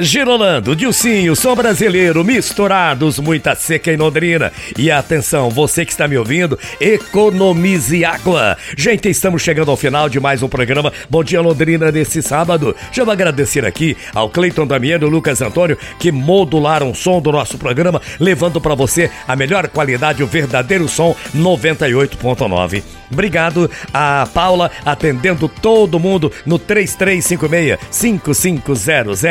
Girolando, Dilcinho, som brasileiro, misturados, muita seca em Londrina. E atenção, você que está me ouvindo, economize água. Gente, estamos chegando ao final de mais um programa Bom Dia Londrina nesse sábado. Vou agradecer aqui ao Cleiton Damiano e Lucas Antônio que modularam o som do nosso programa, levando para você a melhor qualidade, o verdadeiro som 98.9. Obrigado a Paula atendendo todo mundo no 3356 5500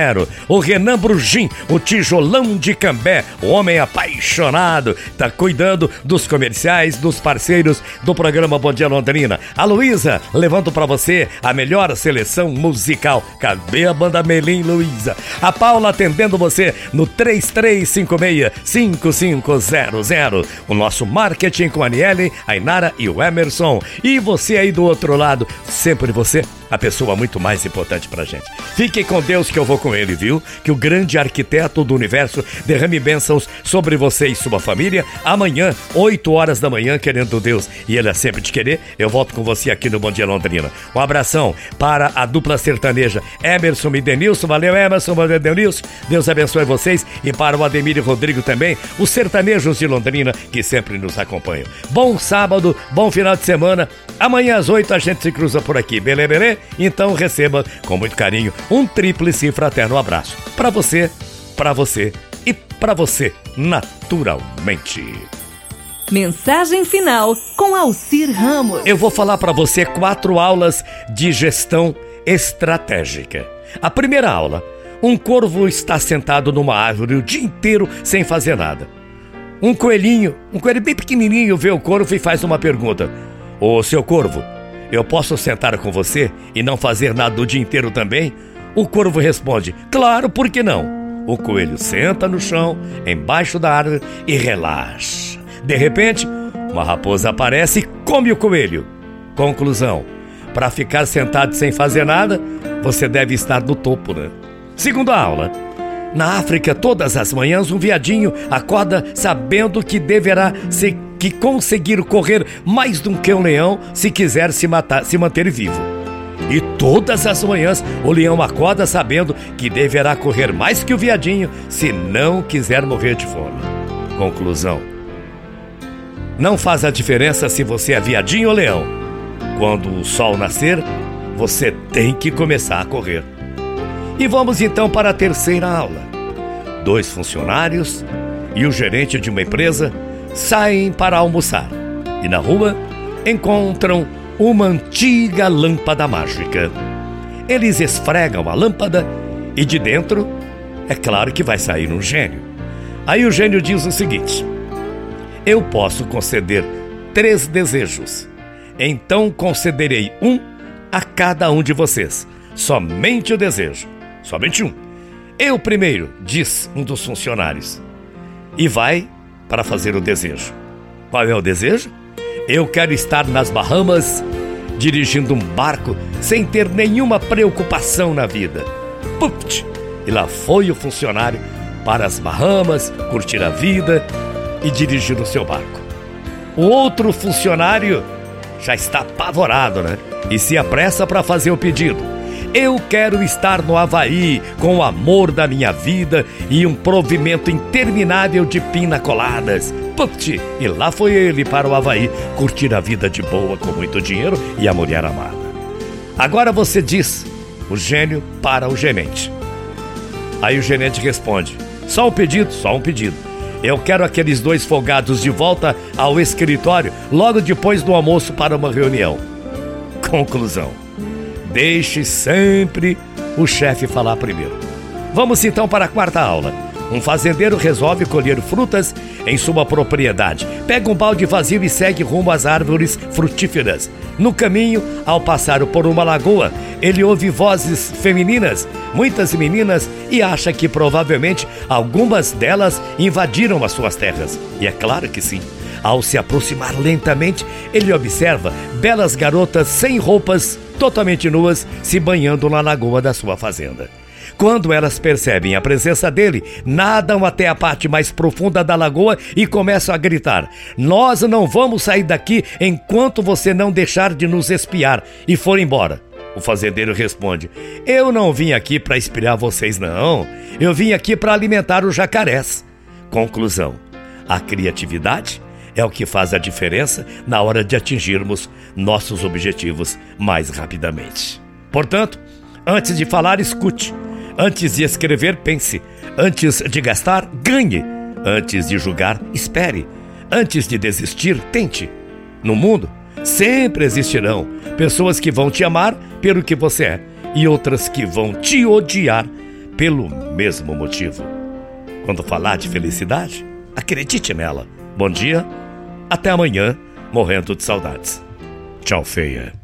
o Renan Brugim, o tijolão de Cambé, o homem apaixonado, tá cuidando dos comerciais, dos parceiros do programa Bom Dia Londrina. A Luísa, levando para você a melhor seleção musical. Cadê a banda Melim, Luísa? A Paula atendendo você no 3356-5500. O nosso marketing com a Aniele, a Inara e o Emerson. E você aí do outro lado, sempre você a pessoa muito mais importante pra gente. Fique com Deus que eu vou com ele, viu? Que o grande arquiteto do universo derrame bênçãos sobre você e sua família. Amanhã, 8 horas da manhã, querendo Deus e ele é sempre te querer, eu volto com você aqui no Bom Dia Londrina. Um abração para a dupla sertaneja Emerson e Denilson. Valeu, Emerson, valeu, Denilson. Deus abençoe vocês e para o Ademir e Rodrigo também, os sertanejos de Londrina que sempre nos acompanham. Bom sábado, bom final de semana. Amanhã às 8 a gente se cruza por aqui, beleza, beleza? Então receba com muito carinho um tríplice fraterno abraço. Para você, para você e para você, naturalmente. Mensagem final com Alcir Ramos. Eu vou falar para você quatro aulas de gestão estratégica. A primeira aula: um corvo está sentado numa árvore o dia inteiro sem fazer nada. Um coelhinho, um coelho bem pequenininho, vê o corvo e faz uma pergunta: Ô seu corvo, eu posso sentar com você e não fazer nada o dia inteiro também? O corvo responde: Claro, por que não? O coelho senta no chão, embaixo da árvore e relaxa. De repente, uma raposa aparece e come o coelho. Conclusão: para ficar sentado sem fazer nada, você deve estar no topo, né? Segunda aula. Na África, todas as manhãs, um viadinho acorda sabendo que deverá ser que conseguir correr mais do que um leão se quiser se, matar, se manter vivo. E todas as manhãs o leão acorda sabendo que deverá correr mais que o viadinho se não quiser morrer de fome. Conclusão: Não faz a diferença se você é viadinho ou leão. Quando o sol nascer, você tem que começar a correr. E vamos então para a terceira aula. Dois funcionários e o gerente de uma empresa saem para almoçar e na rua encontram uma antiga lâmpada mágica. Eles esfregam a lâmpada e de dentro, é claro que vai sair um gênio. Aí o gênio diz o seguinte: Eu posso conceder três desejos, então concederei um a cada um de vocês. Somente o desejo, somente um. Eu primeiro, diz um dos funcionários. E vai para fazer o desejo. Qual é o desejo? Eu quero estar nas Bahamas dirigindo um barco sem ter nenhuma preocupação na vida. Pupt! E lá foi o funcionário para as Bahamas, curtir a vida e dirigir o seu barco. O outro funcionário já está apavorado, né? E se apressa para fazer o pedido. Eu quero estar no Havaí com o amor da minha vida e um provimento interminável de pina coladas. Put! E lá foi ele para o Havaí curtir a vida de boa com muito dinheiro e a mulher amada. Agora você diz, o gênio para o gerente. Aí o gerente responde: só um pedido, só um pedido. Eu quero aqueles dois folgados de volta ao escritório logo depois do almoço para uma reunião. Conclusão. Deixe sempre o chefe falar primeiro. Vamos então para a quarta aula. Um fazendeiro resolve colher frutas em sua propriedade. Pega um balde vazio e segue rumo às árvores frutíferas. No caminho, ao passar por uma lagoa, ele ouve vozes femininas, muitas meninas, e acha que provavelmente algumas delas invadiram as suas terras. E é claro que sim. Ao se aproximar lentamente, ele observa belas garotas sem roupas, totalmente nuas, se banhando na lagoa da sua fazenda. Quando elas percebem a presença dele, nadam até a parte mais profunda da lagoa e começam a gritar: Nós não vamos sair daqui enquanto você não deixar de nos espiar e for embora. O fazendeiro responde: Eu não vim aqui para inspirar vocês, não. Eu vim aqui para alimentar os jacarés. Conclusão: a criatividade é o que faz a diferença na hora de atingirmos nossos objetivos mais rapidamente. Portanto, antes de falar, escute. Antes de escrever, pense. Antes de gastar, ganhe. Antes de julgar, espere. Antes de desistir, tente. No mundo, sempre existirão pessoas que vão te amar pelo que você é e outras que vão te odiar pelo mesmo motivo. Quando falar de felicidade, acredite nela. Bom dia, até amanhã, morrendo de saudades. Tchau, feia.